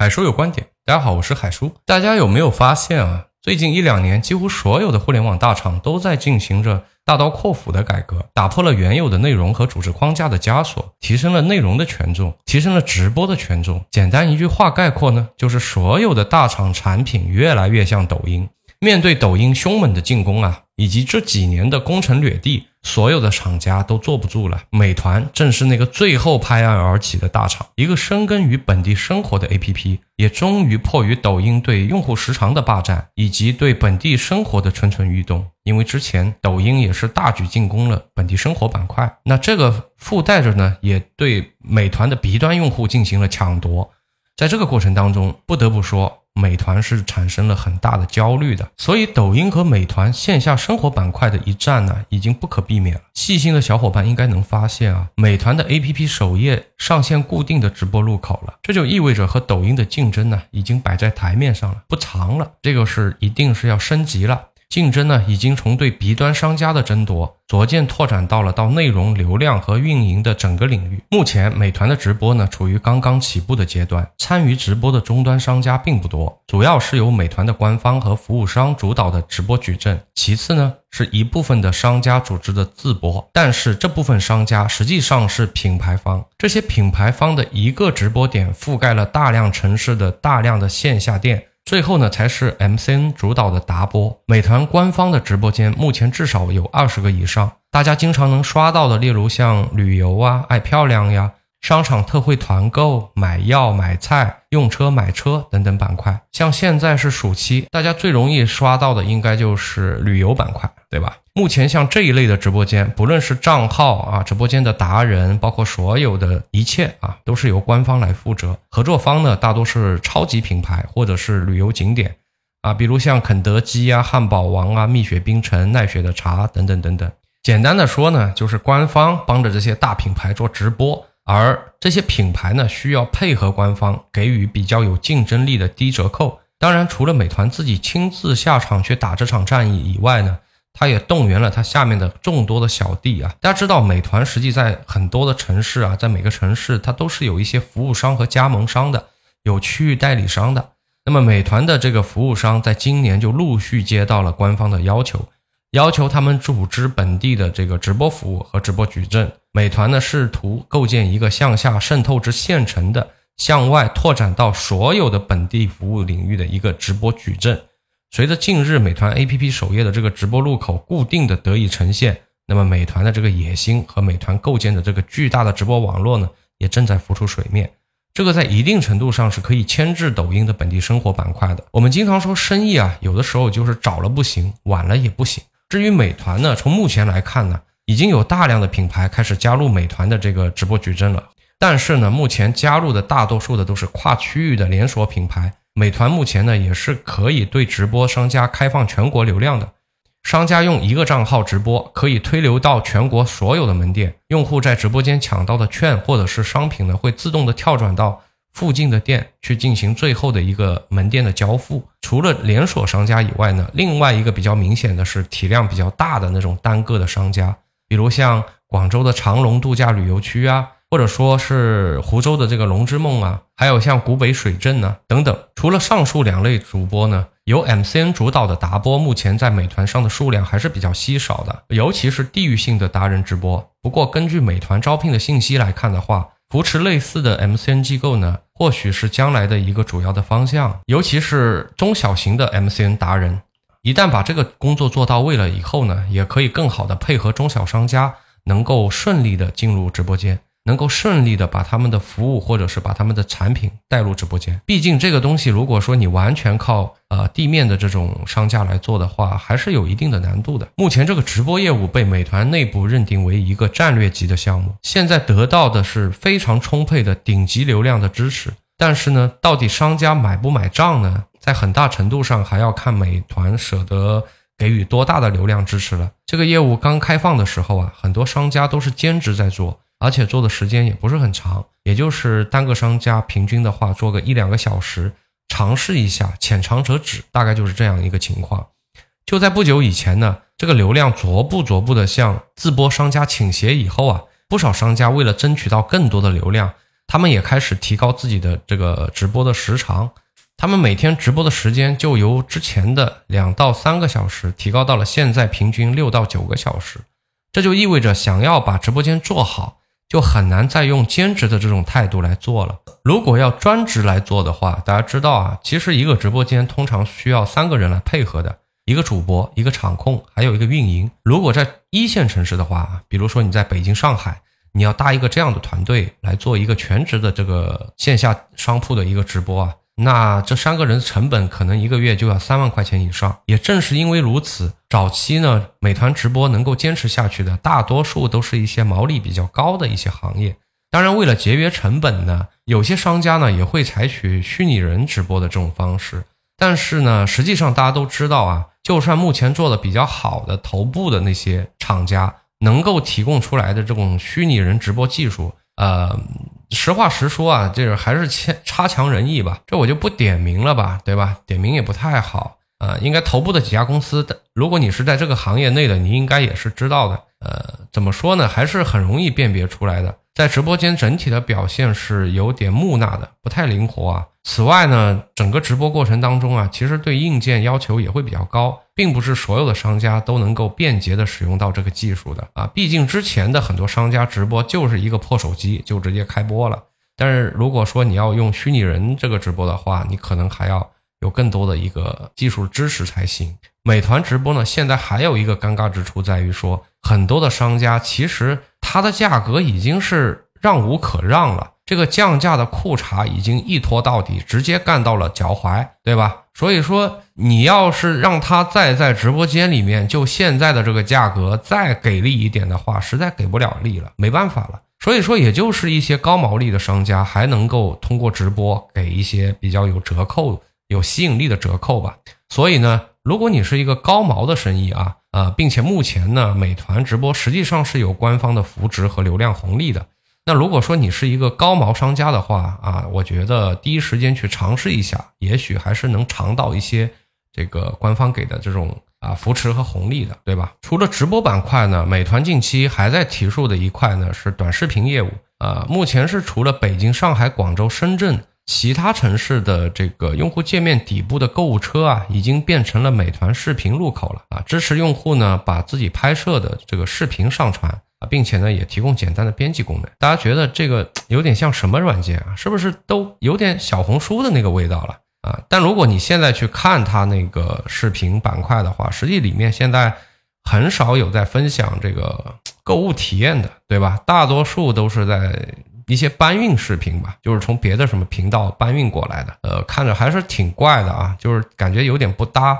海叔有观点，大家好，我是海叔。大家有没有发现啊？最近一两年，几乎所有的互联网大厂都在进行着大刀阔斧的改革，打破了原有的内容和组织框架的枷锁，提升了内容的权重，提升了直播的权重。简单一句话概括呢，就是所有的大厂产品越来越像抖音。面对抖音凶猛的进攻啊，以及这几年的攻城略地。所有的厂家都坐不住了，美团正是那个最后拍案而起的大厂，一个深耕于本地生活的 APP，也终于迫于抖音对用户时长的霸占，以及对本地生活的蠢蠢欲动。因为之前抖音也是大举进攻了本地生活板块，那这个附带着呢，也对美团的 B 端用户进行了抢夺。在这个过程当中，不得不说。美团是产生了很大的焦虑的，所以抖音和美团线下生活板块的一战呢，已经不可避免了。细心的小伙伴应该能发现啊，美团的 APP 首页上线固定的直播入口了，这就意味着和抖音的竞争呢，已经摆在台面上了，不藏了，这个是一定是要升级了。竞争呢，已经从对 B 端商家的争夺，逐渐拓展到了到内容流量和运营的整个领域。目前，美团的直播呢，处于刚刚起步的阶段，参与直播的终端商家并不多，主要是由美团的官方和服务商主导的直播矩阵。其次呢，是一部分的商家组织的自播，但是这部分商家实际上是品牌方，这些品牌方的一个直播点覆盖了大量城市的大量的线下店。最后呢，才是 MCN 主导的达播。美团官方的直播间目前至少有二十个以上，大家经常能刷到的，例如像旅游啊、爱漂亮呀。商场特惠团购、买药买菜、用车买车等等板块，像现在是暑期，大家最容易刷到的应该就是旅游板块，对吧？目前像这一类的直播间，不论是账号啊、直播间的达人，包括所有的一切啊，都是由官方来负责。合作方呢，大多是超级品牌或者是旅游景点啊，比如像肯德基啊、汉堡王啊、蜜雪冰城、奈雪的茶等等等等。简单的说呢，就是官方帮着这些大品牌做直播。而这些品牌呢，需要配合官方给予比较有竞争力的低折扣。当然，除了美团自己亲自下场去打这场战役以外呢，他也动员了他下面的众多的小弟啊。大家知道，美团实际在很多的城市啊，在每个城市它都是有一些服务商和加盟商的，有区域代理商的。那么，美团的这个服务商在今年就陆续接到了官方的要求。要求他们组织本地的这个直播服务和直播矩阵。美团呢试图构建一个向下渗透至县城的、向外拓展到所有的本地服务领域的一个直播矩阵。随着近日美团 APP 首页的这个直播入口固定的得以呈现，那么美团的这个野心和美团构建的这个巨大的直播网络呢，也正在浮出水面。这个在一定程度上是可以牵制抖音的本地生活板块的。我们经常说生意啊，有的时候就是早了不行，晚了也不行。至于美团呢，从目前来看呢，已经有大量的品牌开始加入美团的这个直播矩阵了。但是呢，目前加入的大多数的都是跨区域的连锁品牌。美团目前呢，也是可以对直播商家开放全国流量的。商家用一个账号直播，可以推流到全国所有的门店。用户在直播间抢到的券或者是商品呢，会自动的跳转到。附近的店去进行最后的一个门店的交付。除了连锁商家以外呢，另外一个比较明显的是体量比较大的那种单个的商家，比如像广州的长隆度假旅游区啊，或者说是湖州的这个龙之梦啊，还有像古北水镇呢等等。除了上述两类主播呢，由 MCN 主导的达播目前在美团上的数量还是比较稀少的，尤其是地域性的达人直播。不过根据美团招聘的信息来看的话，扶持类似的 MCN 机构呢，或许是将来的一个主要的方向，尤其是中小型的 MCN 达人，一旦把这个工作做到位了以后呢，也可以更好的配合中小商家，能够顺利的进入直播间。能够顺利的把他们的服务或者是把他们的产品带入直播间，毕竟这个东西如果说你完全靠呃地面的这种商家来做的话，还是有一定的难度的。目前这个直播业务被美团内部认定为一个战略级的项目，现在得到的是非常充沛的顶级流量的支持。但是呢，到底商家买不买账呢？在很大程度上还要看美团舍得给予多大的流量支持了。这个业务刚开放的时候啊，很多商家都是兼职在做。而且做的时间也不是很长，也就是单个商家平均的话做个一两个小时，尝试一下，浅尝辄止，大概就是这样一个情况。就在不久以前呢，这个流量逐步逐步的向自播商家倾斜以后啊，不少商家为了争取到更多的流量，他们也开始提高自己的这个直播的时长，他们每天直播的时间就由之前的两到三个小时提高到了现在平均六到九个小时。这就意味着，想要把直播间做好，就很难再用兼职的这种态度来做了。如果要专职来做的话，大家知道啊，其实一个直播间通常需要三个人来配合的，一个主播，一个场控，还有一个运营。如果在一线城市的话，比如说你在北京、上海，你要搭一个这样的团队来做一个全职的这个线下商铺的一个直播啊。那这三个人的成本可能一个月就要三万块钱以上。也正是因为如此，早期呢，美团直播能够坚持下去的，大多数都是一些毛利比较高的一些行业。当然，为了节约成本呢，有些商家呢也会采取虚拟人直播的这种方式。但是呢，实际上大家都知道啊，就算目前做的比较好的头部的那些厂家，能够提供出来的这种虚拟人直播技术，呃。实话实说啊，就是还是差差强人意吧。这我就不点名了吧，对吧？点名也不太好啊。应该头部的几家公司的，如果你是在这个行业内的，你应该也是知道的。呃，怎么说呢？还是很容易辨别出来的。在直播间整体的表现是有点木讷的，不太灵活啊。此外呢，整个直播过程当中啊，其实对硬件要求也会比较高，并不是所有的商家都能够便捷的使用到这个技术的啊。毕竟之前的很多商家直播就是一个破手机就直接开播了。但是如果说你要用虚拟人这个直播的话，你可能还要有更多的一个技术知识才行。美团直播呢，现在还有一个尴尬之处在于说，很多的商家其实它的价格已经是让无可让了，这个降价的裤衩已经一拖到底，直接干到了脚踝，对吧？所以说，你要是让他再在直播间里面就现在的这个价格再给力一点的话，实在给不了力了，没办法了。所以说，也就是一些高毛利的商家还能够通过直播给一些比较有折扣、有吸引力的折扣吧。所以呢。如果你是一个高毛的生意啊，呃，并且目前呢，美团直播实际上是有官方的扶持和流量红利的。那如果说你是一个高毛商家的话啊，我觉得第一时间去尝试一下，也许还是能尝到一些这个官方给的这种啊扶持和红利的，对吧？除了直播板块呢，美团近期还在提速的一块呢是短视频业务啊，目前是除了北京、上海、广州、深圳。其他城市的这个用户界面底部的购物车啊，已经变成了美团视频入口了啊！支持用户呢把自己拍摄的这个视频上传啊，并且呢也提供简单的编辑功能。大家觉得这个有点像什么软件啊？是不是都有点小红书的那个味道了啊？但如果你现在去看它那个视频板块的话，实际里面现在很少有在分享这个购物体验的，对吧？大多数都是在。一些搬运视频吧，就是从别的什么频道搬运过来的，呃，看着还是挺怪的啊，就是感觉有点不搭，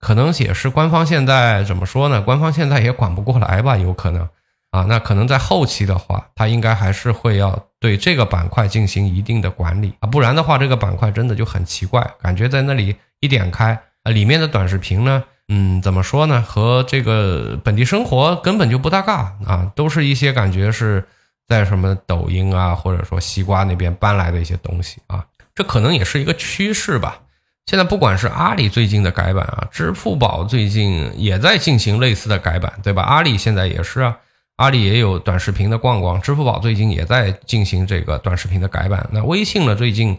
可能也是官方现在怎么说呢？官方现在也管不过来吧，有可能啊，那可能在后期的话，它应该还是会要对这个板块进行一定的管理啊，不然的话，这个板块真的就很奇怪，感觉在那里一点开啊，里面的短视频呢，嗯，怎么说呢？和这个本地生活根本就不搭嘎啊，都是一些感觉是。在什么抖音啊，或者说西瓜那边搬来的一些东西啊，这可能也是一个趋势吧。现在不管是阿里最近的改版啊，支付宝最近也在进行类似的改版，对吧？阿里现在也是啊，阿里也有短视频的逛逛，支付宝最近也在进行这个短视频的改版。那微信呢，最近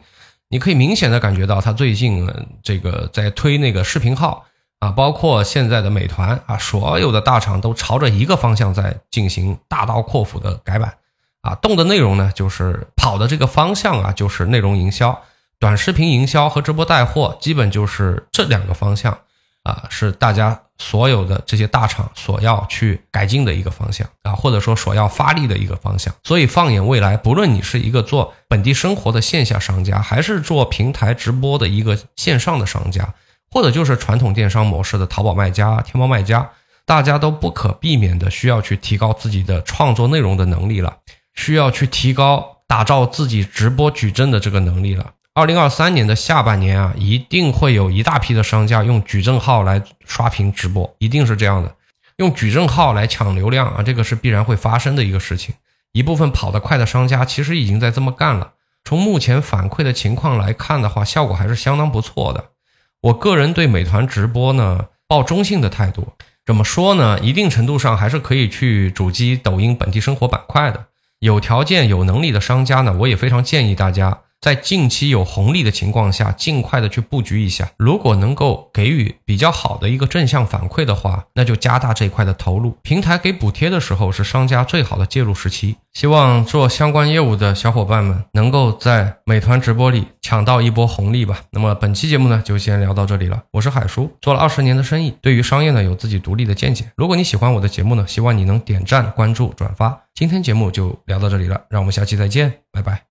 你可以明显的感觉到，它最近这个在推那个视频号啊，包括现在的美团啊，所有的大厂都朝着一个方向在进行大刀阔斧的改版。啊，动的内容呢，就是跑的这个方向啊，就是内容营销、短视频营销和直播带货，基本就是这两个方向啊，是大家所有的这些大厂所要去改进的一个方向啊，或者说所要发力的一个方向。所以放眼未来，不论你是一个做本地生活的线下商家，还是做平台直播的一个线上的商家，或者就是传统电商模式的淘宝卖家、天猫卖家，大家都不可避免的需要去提高自己的创作内容的能力了。需要去提高打造自己直播矩阵的这个能力了。二零二三年的下半年啊，一定会有一大批的商家用矩阵号来刷屏直播，一定是这样的。用矩阵号来抢流量啊，这个是必然会发生的一个事情。一部分跑得快的商家其实已经在这么干了。从目前反馈的情况来看的话，效果还是相当不错的。我个人对美团直播呢抱中性的态度。怎么说呢？一定程度上还是可以去主击抖音本地生活板块的。有条件、有能力的商家呢，我也非常建议大家。在近期有红利的情况下，尽快的去布局一下。如果能够给予比较好的一个正向反馈的话，那就加大这一块的投入。平台给补贴的时候是商家最好的介入时期。希望做相关业务的小伙伴们能够在美团直播里抢到一波红利吧。那么本期节目呢，就先聊到这里了。我是海叔，做了二十年的生意，对于商业呢有自己独立的见解。如果你喜欢我的节目呢，希望你能点赞、关注、转发。今天节目就聊到这里了，让我们下期再见，拜拜。